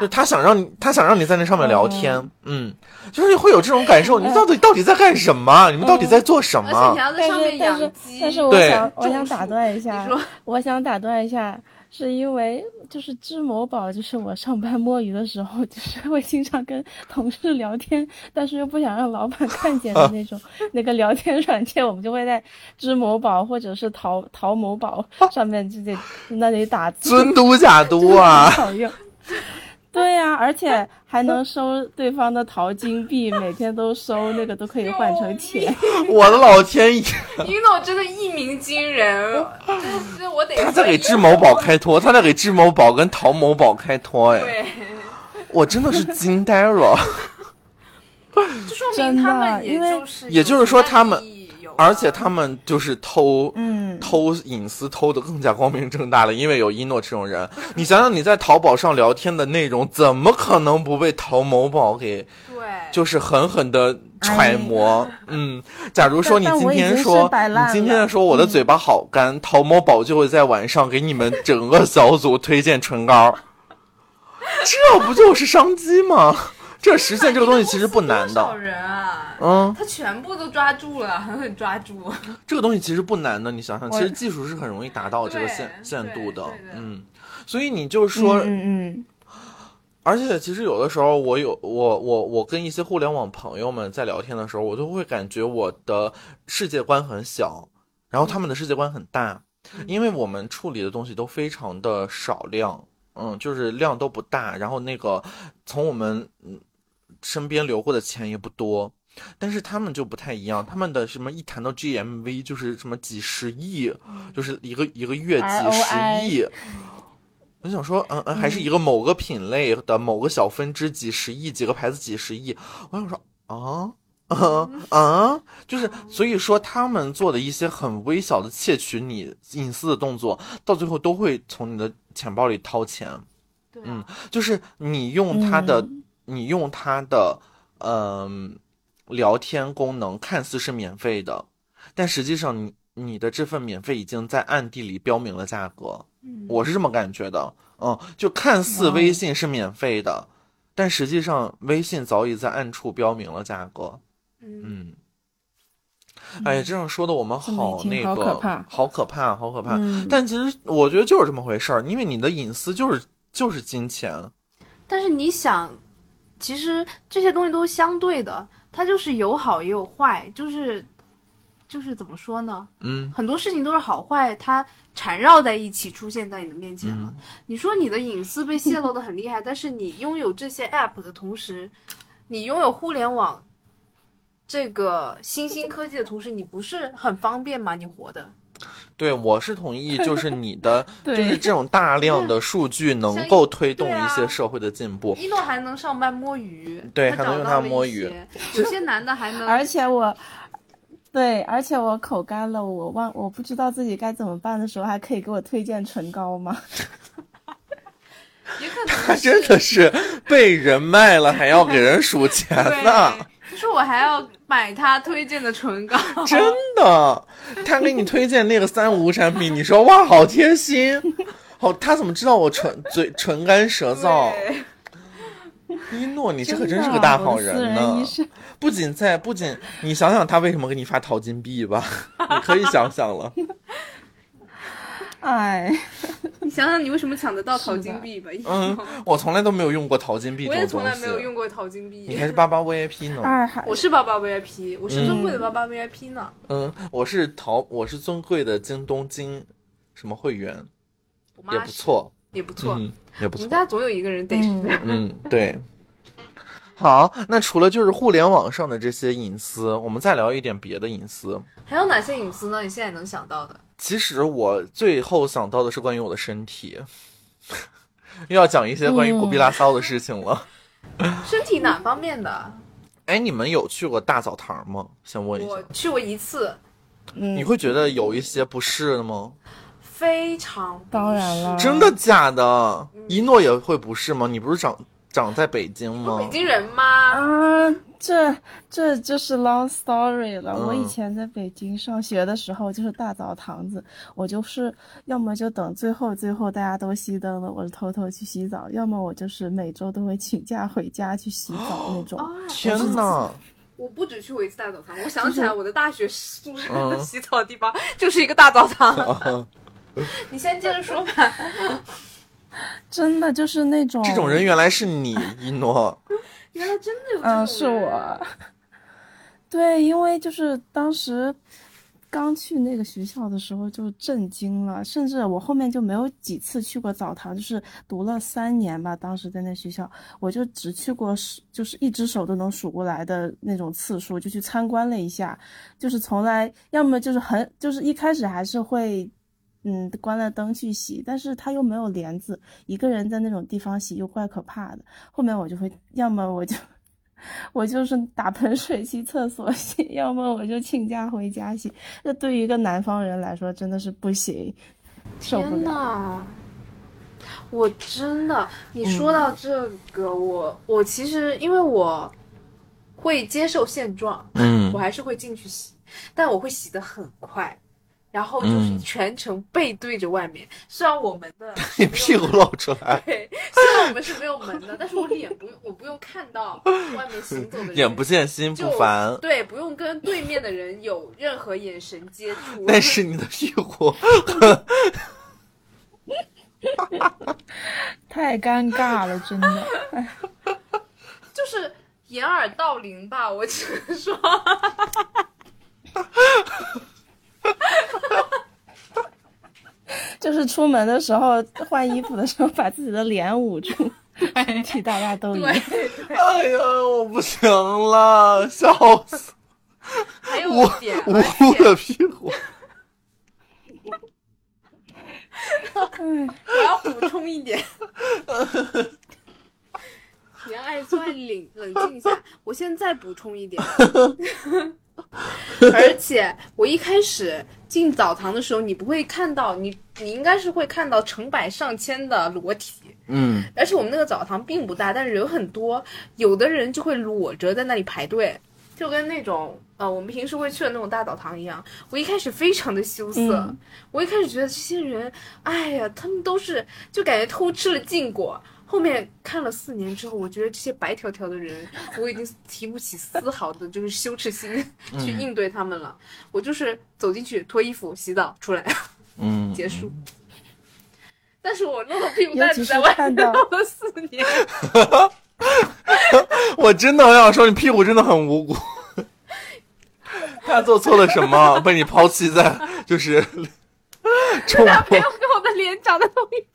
就他想让你，他想让你在那上面聊天，嗯，就是会有这种感受，你到底到底在干什么？你们到底在做什而且你么？要在但上面养是但是鸡，但是我想我想打断一下你说，我想打断一下，是因为就是支某宝，就是我上班摸鱼的时候，就是会经常跟同事聊天，但是又不想让老板看见的那种 那个聊天软件，我们就会在支某宝或者是淘淘某宝上面直接那里打字，真嘟假嘟啊！好用。对呀、而且还能收对方的淘金币，每天都收，那个都可以换成钱。我的老天爷，一诺真的一鸣惊人，这我得他在给智某宝开脱，他在给智某宝跟淘某宝开脱，哎，对，我真的是惊呆了。就说明他们也真的因为就是也就是说他们而且他们就是偷，嗯偷隐私偷的更加光明正大了，因为有一诺这种人。你想想你在淘宝上聊天的内容，怎么可能不被淘某宝给对，就是狠狠的揣摩？嗯，假如说你今天说你今天说我的嘴巴好干，淘某宝就会在晚上给你们整个小组推荐唇膏，这不就是商机吗？这实现这个东西其实不难多少的，人啊，嗯。他全部都抓住了，狠狠抓住。这个东西其实不难的，你想想，其实技术是很容易达到这个限限度的嗯，所以你就说，嗯嗯而且其实有的时候，我有我我我跟一些互联网朋友们在聊天的时候，我都会感觉我的世界观很小，然后他们的世界观很大，因为我们处理的东西都非常的少量，嗯，就是量都不大，然后那个从我们嗯身边留过的钱也不多。但是他们就不太一样，他们的什么一谈到 GMV 就是什么几十亿，就是一个一个月几十亿。我想说，嗯嗯，还是一个某个品类的某个小分支几十亿，几个牌子几十亿。我想说，啊啊啊，就是所以说他们做的一些很微小的窃取你隐私的动作，到最后都会从你的钱包里掏钱。嗯，就是你用他的，嗯你用它的，嗯、聊天功能看似是免费的，但实际上你你的这份免费已经在暗地里标明了价格。嗯我是这么感觉的，嗯，就看似微信是免费的，但实际上微信早已在暗处标明了价格。嗯，嗯，哎呀，这样说的我们好那个好个，可怕好可怕，好可怕。嗯但其实我觉得就是这么回事儿，因为你的隐私就是就是金钱。但是你想，其实这些东西都是相对的，它就是有好也有坏，就是就是怎么说呢？嗯很多事情都是好坏，它缠绕在一起出现在你的面前了。嗯你说你的隐私被泄露的很厉害，但是你拥有这些 app 的同时，你拥有互联网这个新兴科技的同时，你不是很方便吗？你活的，对，我是同意，就 是你的，就是这种大量的数据能够推动一些社会的进步。一诺还能上班摸鱼，对还能用它摸鱼，有些男的还能，而且我，对，而且我口干了，我忘我不知道自己该怎么办的时候，还可以给我推荐唇膏吗？也可他真的是被人卖了，还要给人数钱呢。对，他说我还要买他推荐的唇膏，真的，他给你推荐那个三无产品，你说哇，好贴心。好，他怎么知道我唇嘴唇干舌燥？一诺，你这可真是个大好人人呢不仅在，不仅你想想他为什么给你发淘金币吧，你可以想想了。哎，你想想，你为什么抢得到淘金币吧？嗯，我从来都没有用过淘金币我也从。来没有用过淘金币你。还是八八 VIP 呢？我是八八 VIP，我是尊贵的八八 VIP 呢。嗯，我是淘，我是尊贵的京东金什么会员，也不错，也不错。嗯，也不错我们。家总有一个人得是。嗯，对。好，那除了就是互联网上的这些隐私，我们再聊一点别的隐私。还有哪些隐私呢？你现在能想到的？其实我最后想到的是关于我的身体，又要讲一些关于古比拉骚的事情了。身体哪方面的？哎，你们有去过大澡堂吗？先问一下我，去过一次，嗯你，会觉得有一些不适的吗？非常当然了，真的假的？一诺也会不适吗？你不是长长在北京吗？北京人吗？啊，这这就是 long story 了。嗯我以前在北京上学的时候，就是大澡堂子，我就是要么就等最后最后大家都熄灯了，我就偷偷去洗澡；要么我就是每周都会请假回家去洗澡那种。啊，天哪！我不止去过一次大澡堂，我想起来 我的大学宿舍的 洗澡的地方就是一个大澡堂。你先接着说吧。真的就是那种这种人原来是你，一诺。原来真的有这种人嗯，是我。对，因为就是当时刚去那个学校的时候就震惊了，甚至我后面就没有几次去过澡堂，就是读了三年吧，当时在那学校，我就只去过数，就是一只手都能数过来的那种次数，就去参观了一下，就是从来要么就是很，就是一开始还是会。嗯，关了灯去洗，但是它又没有帘子，一个人在那种地方洗又怪可怕的。后面我就会，要么我就 我就是打盆水去厕所洗，要么我就请假回家洗。这对于一个南方人来说真的是不行，受不天了。呐，我真的，你说到这个，我我其实因为我会接受现状，嗯我还是会进去洗，但我会洗得很快。然后就是嗯全程背对着外面，虽然我们的 你屁股露出来，对，虽然我们是没有门的，但是我脸不用，我不用看到外面行走的人，眼不见心不烦。对，不用跟对面的人有任何眼神接触。但是你的屁股，太尴尬了，真的。就是掩耳盗铃吧，我只能说，就是出门的时候换衣服的时候，把自己的脸捂住，替大家都一样。哎呀，我不行了，笑死！还有我一点，无而辜的屁股。我要补充一点。言爱算冷冷静一下，我现在补充一点。而且我一开始进澡堂的时候，你不会看到你，你应该是会看到成百上千的裸体。嗯，而且我们那个澡堂并不大，但是人很多，有的人就会裸着在那里排队，就跟那种呃我们平时会去的那种大澡堂一样。我一开始非常的羞涩，嗯我一开始觉得这些人，哎呀，他们都是就感觉偷吃了禁果。后面看了四年之后，我觉得这些白条条的人，我已经提不起丝毫的就是羞耻心去应对他们了。我就是走进去脱衣服、洗澡出来嗯，结束。但是我露了屁股蛋子在外面露了四年。我真的很想说，你屁股真的很无辜。他做错了什么？被你抛弃在就是中国他没有。跟我的脸长得都一副，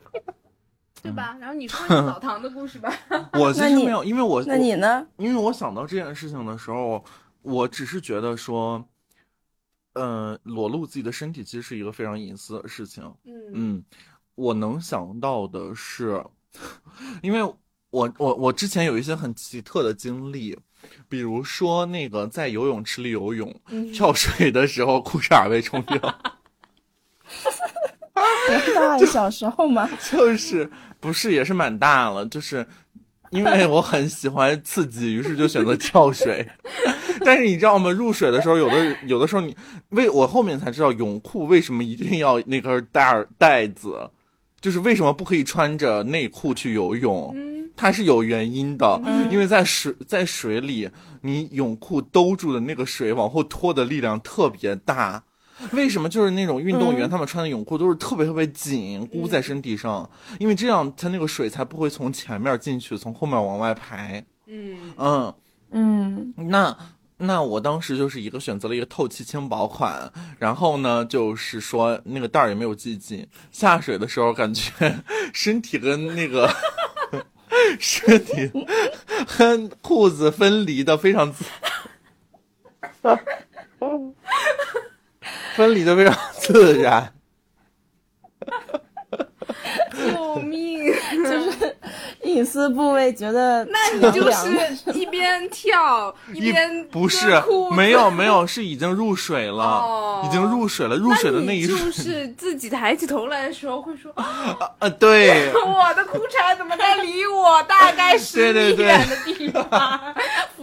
对吧？然后你说你澡堂的故事吧。我其实没有，因为我那你呢？因为我想到这件事情的时候，我只是觉得说，呃，裸露自己的身体其实是一个非常隐私的事情。嗯嗯，我能想到的是，因为我我我之前有一些很奇特的经历，比如说那个在游泳池里游泳，嗯跳水的时候裤衩被冲掉，多 大呀？小时候嘛。就是不是也是蛮大了，就是因为我很喜欢刺激，于是就选择跳水。但是你知道吗？入水的时候，有的有的时候你为我后面才知道泳裤为什么一定要那根带儿带子，就是为什么不可以穿着内裤去游泳？嗯，它是有原因的，因为在水在水里，你泳裤兜住的那个水往后拖的力量特别大。为什么就是那种运动员他们穿的泳裤都是特别特别紧箍在身体上？因为这样它那个水才不会从前面进去，从后面往外排。嗯嗯，嗯，那那我当时就是一个选择了一个透气轻薄款，然后呢，就是说那个带儿也没有系紧，下水的时候感觉 身体跟那个 身体和裤子分离的非常自，分离的非常自然。救命！就是隐私部位觉得那你就是一边跳一边不是脱裤子没有没有是已经入水了，哦。已经入水了，入水的那一瞬。就，是自己抬起头来的时候会说，呃 对，我的裤衩怎么在离我大概十米对。对对远的地方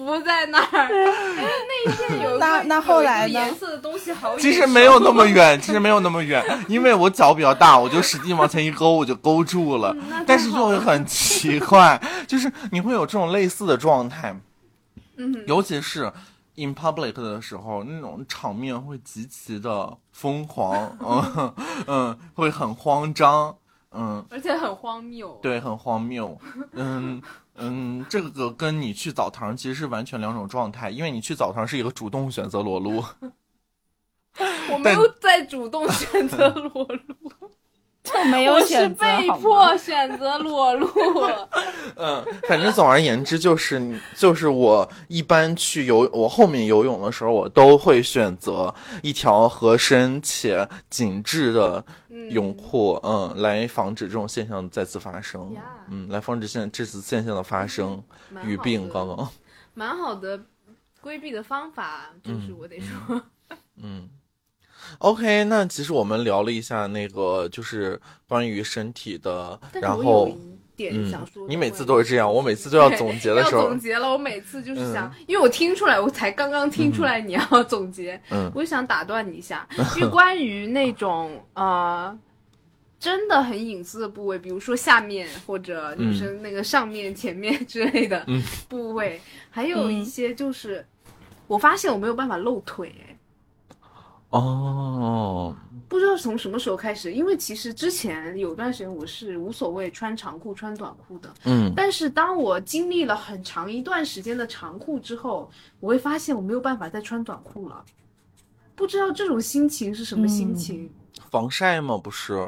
浮在那儿？那一片有那那后来呢颜色的东西好其实没有那么远，其实没有那么远，因为我脚比较大，我就使劲往前一勾，我就勾住了。但是就会很奇怪，就是你会有这种类似的状态，嗯，尤其是 in public 的时候，那种场面会极其的疯狂，嗯嗯，会很慌张，嗯，而且很荒谬。对，很荒谬，嗯。嗯，这个跟你去澡堂其实是完全两种状态，因为你去澡堂是一个主动选择裸露，我没有在主动选择裸露，就没有是选择被迫选择裸露。嗯，反正总而言之，就是就是我一般去游，我后面游泳的时候，我都会选择一条合身且紧致的泳裤，嗯，来防止这种现象再次发生呀，嗯，来防止现这次现象的发生。蛮好语病刚刚，蛮好的规避的方法，就是我得说，嗯。OK，那其实我们聊了一下那个，就是关于身体的，然后点嗯想说的，你每次都是这样，我每次都要总结的 时候要总，结了，我每次就是想，嗯因为我听出来，我才刚刚听出来你要总结，嗯我就想打断你一下，因为关于那种呃。真的很隐私的部位，比如说下面或者女生那个上面、前面之类的嗯部位，还有一些就是，我发现我没有办法露腿，哎，哦，不知道从什么时候开始，因为其实之前有段时间我是无所谓穿长裤、穿短裤的，嗯但是当我经历了很长一段时间的长裤之后，我会发现我没有办法再穿短裤了。不知道这种心情是什么心情？防晒吗？不是。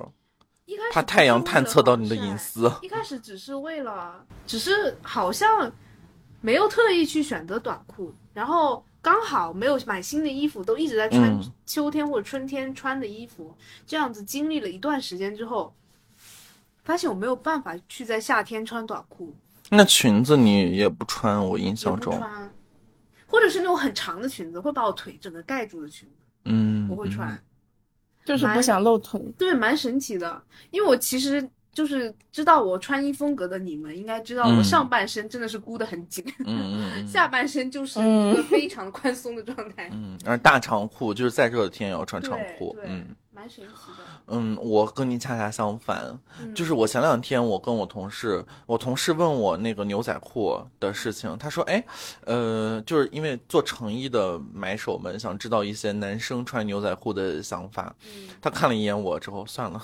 一开始怕太阳探测到你的隐私。一开始只是为了，只是好像没有特意去选择短裤，然后刚好没有买新的衣服，都一直在穿嗯秋天或者春天穿的衣服，这样子经历了一段时间之后，发现我没有办法去在夏天穿短裤，那裙子你也不穿，我印象中，不穿，或者是那种很长的裙子，会把我腿整个盖住的裙子，嗯，我会穿。就是不想露腿。对，蛮神奇的。因为我其实就是知道我穿衣风格的你们，应该知道我嗯上半身真的是箍得很紧，嗯，下半身就是一个非常宽松的状态。嗯，而大长裤就是再热的天也要穿长裤，对，嗯。蛮神奇的。嗯，我跟你恰恰相反，嗯就是我前两天我跟我同事，我同事问我那个牛仔裤的事情，他说，哎，呃，就是因为做成衣的买手们想知道一些男生穿牛仔裤的想法，嗯他看了一眼我之后，算了。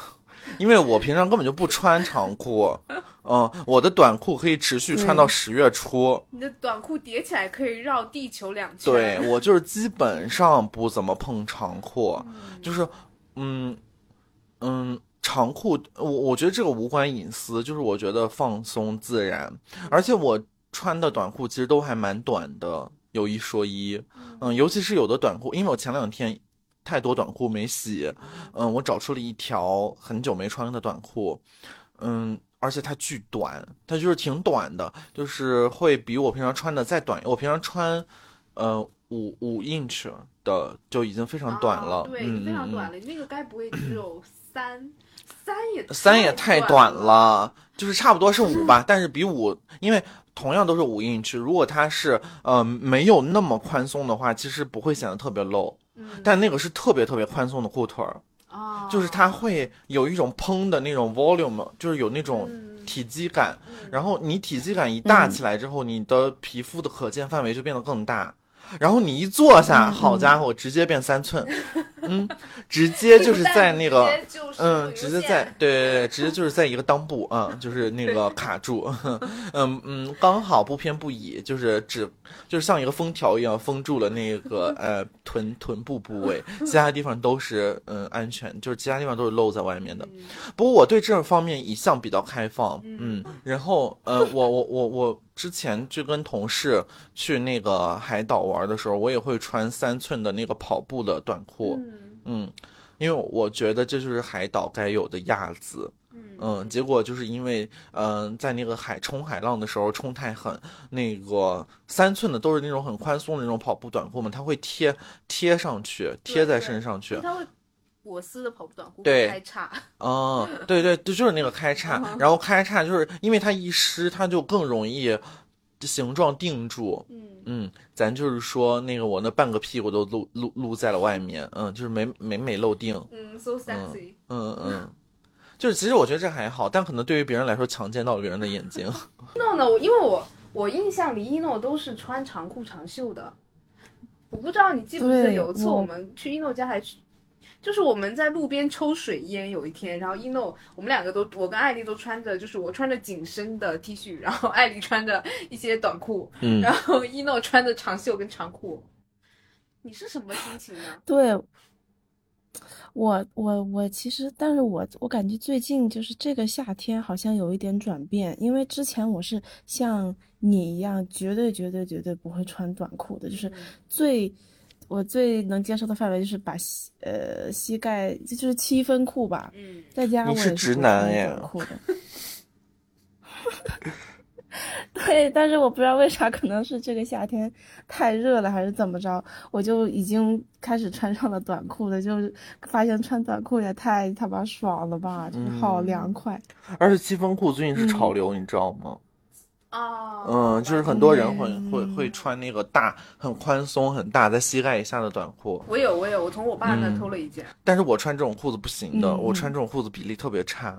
因为我平常根本就不穿长裤，嗯，我的短裤可以持续穿到十月初，你的短裤叠起来可以绕地球两圈。对我就是基本上不怎么碰长裤，就是嗯嗯长裤，我我觉得这个无关隐私，就是我觉得放松自然，而且我穿的短裤其实都还蛮短的，有一说一，嗯，尤其是有的短裤，因为我前两天太多短裤没洗，嗯，我找出了一条很久没穿的短裤，嗯。而且它巨短，它就是挺短的，就是会比我平常穿的再短。我平常穿，呃，五五 inch 的就已经非常短了，啊对，嗯非常嗯短了。那个该不会只有三三也三也太短了。了，就是差不多是五吧，但是比五，因为同样都是五 inch，如果它是呃没有那么宽松的话，其实不会显得特别露，嗯。但那个是特别特别宽松的裤腿儿，啊，就是它会有一种蓬的那种 volume，就是有那种嗯。体积感，嗯。然后你体积感一大起来之后，你的皮肤的可见范围就变得更大。然后你一坐下，嗯好家伙，直接变三寸，嗯，直接就是在那个，嗯，直接在对对对，直接就是在一个裆部啊、就是那个卡住，嗯嗯，刚好不偏不倚，就是只就是像一个封条一样封住了那个 呃臀臀部部位，其他地方都是嗯安全，就是其他地方都是露在外面的。不过我对这方面一向比较开放，嗯，然后呃，我我我我之前就跟同事去那个海岛玩的时候，我也会穿三寸的那个跑步的短裤，嗯，因为我觉得这就是海岛该有的样子。嗯，结果就是因为，嗯、在那个海冲海浪的时候冲太狠，那个三寸的都是那种很宽松的那种跑步短裤嘛，它会贴贴上去，贴在身上去。它会裹丝的跑步短裤对开叉，哦，对对对，就是那个开叉，然后开叉就是因为它一湿，它就更容易形状定住。嗯，嗯，咱就是说那个我那半个屁股都露露露在了外面，嗯，就是美美美露腚。嗯，so sexy，嗯嗯，就是其实我觉得这还好，但可能对于别人来说强奸到了别人的眼睛。no no，因为我我印象里一诺都是穿长裤长袖的，我不知道你记不记得有一次我我们去一诺家还去。就是我们在路边抽水烟，有一天，然后一诺，我们两个都，我跟艾丽都穿着，就是我穿着紧身的 T 恤，然后艾丽穿着一些短裤，嗯然后一诺穿着长袖跟长裤。你是什么心情呢？对，我我我其实，但是我我感觉最近就是这个夏天好像有一点转变，因为之前我是像你一样，绝对绝对绝对不会穿短裤的，就是最我最能接受的范围就是把膝呃膝盖就是七分裤吧，嗯，在家我是直男耶短裤的。对，但是我不知道为啥，可能是这个夏天太热了，还是怎么着，我就已经开始穿上了短裤了，就是发现穿短裤也太他妈爽了吧，就是好凉快。而且七分裤最近是潮流，你知道吗？啊，嗯，就是很多人会嗯会会穿那个大、很宽松、很大在膝盖以下的短裤，我有我有，我从我爸那嗯偷了一件，但是我穿这种裤子不行的，嗯我穿这种裤子比例特别差。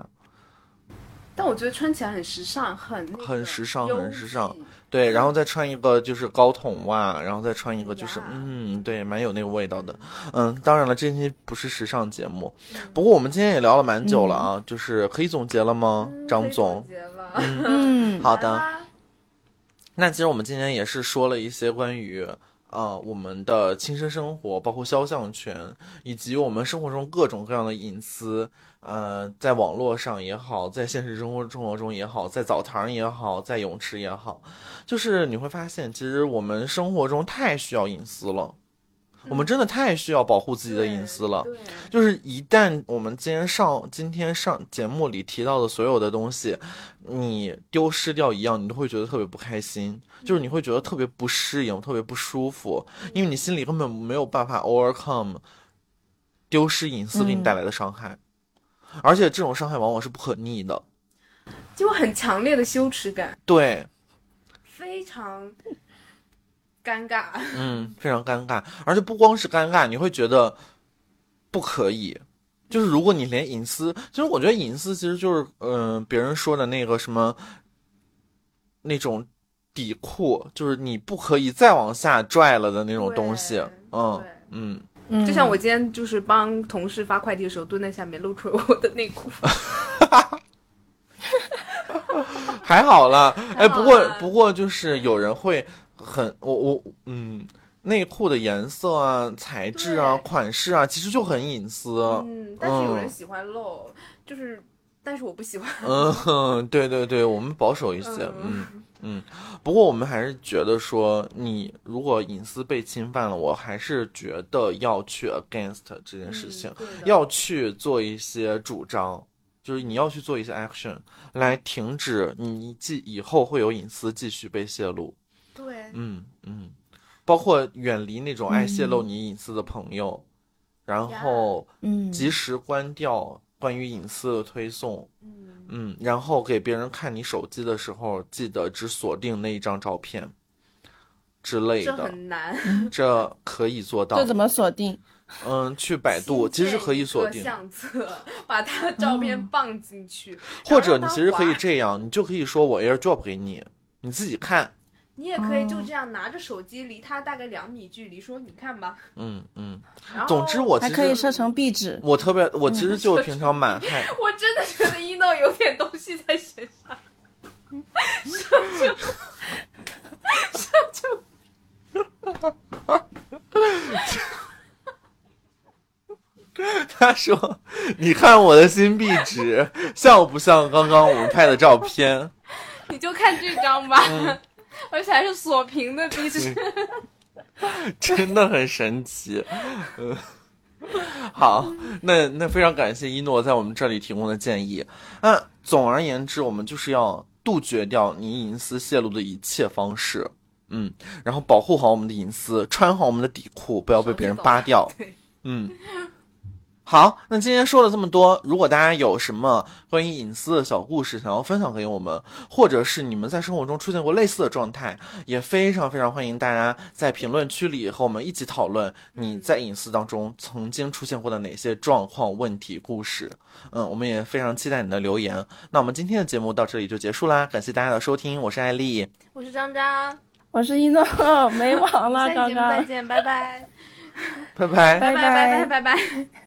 但我觉得穿起来很时尚，很很时尚很时尚对，然后再穿一个就是高筒袜，然后再穿一个就是嗯，对，蛮有那个味道的。嗯，当然了，这期不是时尚节目，嗯。不过我们今天也聊了蛮久了啊，就是可以总结了吗，嗯张总总？结了，嗯，好的，那其实我们今天也是说了一些关于呃我们的亲身生活，包括肖像权，以及我们生活中各种各样的隐私，呃，在网络上也好，在现实生活生活中也好，在澡堂也好，在泳池也好，就是你会发现，其实我们生活中太需要隐私了，我们真的太需要保护自己的隐私了。就是一旦我们今天上今天上节目里提到的所有的东西，你丢失掉一样，你都会觉得特别不开心，就是你会觉得特别不适应，特别不舒服，因为你心里根本没有办法 overcome 丢失隐私给你带来的伤害，而且这种伤害往往是不可逆的。就很强烈的羞耻感，对，非常尴尬。嗯，非常尴尬，而且不光是尴尬，你会觉得不可以。就是如果你连隐私，其实我觉得隐私其实就是，嗯、别人说的那个什么那种底裤，就是你不可以再往下拽了的那种东西。嗯嗯，嗯就像我今天就是帮同事发快递的时候，蹲在下面露出了我的内裤。还好啦。哎，不过不过就是有人会很我我嗯。内裤的颜色啊、材质啊、款式啊，其实就很隐私。嗯，但是有人喜欢露，就是，但是我不喜欢。嗯，哼，对对对，我们保守一些，嗯嗯。不过我们还是觉得说，你如果隐私被侵犯了，我还是觉得要去 against 这件事情，嗯要去做一些主张，就是你要去做一些 action 来停止你继以后会有隐私继续被泄露。对，嗯嗯，包括远离那种爱泄露嗯你隐私的朋友，然后嗯及时关掉关于隐私的推送。嗯，嗯，然后给别人看你手机的时候，记得只锁定那一张照片之类这的，很难。这可以做 到这。怎么锁定？嗯，去百度其实可以锁定，相册，把他的照片放进去，或者你其实可以这样，你就可以说我 AirDrop 给你，你自己看。你也可以就这样拿着手机，离他大概两米距离，说你看吧。嗯嗯。然后总之我还可以设成壁纸。我特别，我其实就平常蛮害。我真的觉得一诺有点东西在身上。上就上就。他说：“你看我的新壁纸，像不像刚刚我们拍的照片？” 你就看这张吧。而且还是锁屏的壁纸，真的很神奇。嗯，好，那那非常感谢一诺在我们这里提供的建议。那总而言之，我们就是要杜绝掉你隐私泄露的一切方式。嗯，然后保护好我们的隐私，穿好我们的底裤，不要被别人扒掉。嗯。好，那今天说了这么多，如果大家有什么关于隐私的小故事想要分享给我们，或者是你们在生活中出现过类似的状态，也非常非常欢迎大家在评论区里和我们一起讨论你在隐私当中曾经出现过的哪些状况、问题、故事。嗯，我们也非常期待你的留言。那我们今天的节目到这里就结束啦，感谢大家的收听，我是艾丽，我是张张，我是一诺，没网了，张张再见，拜拜，拜拜，拜拜，拜拜，拜拜。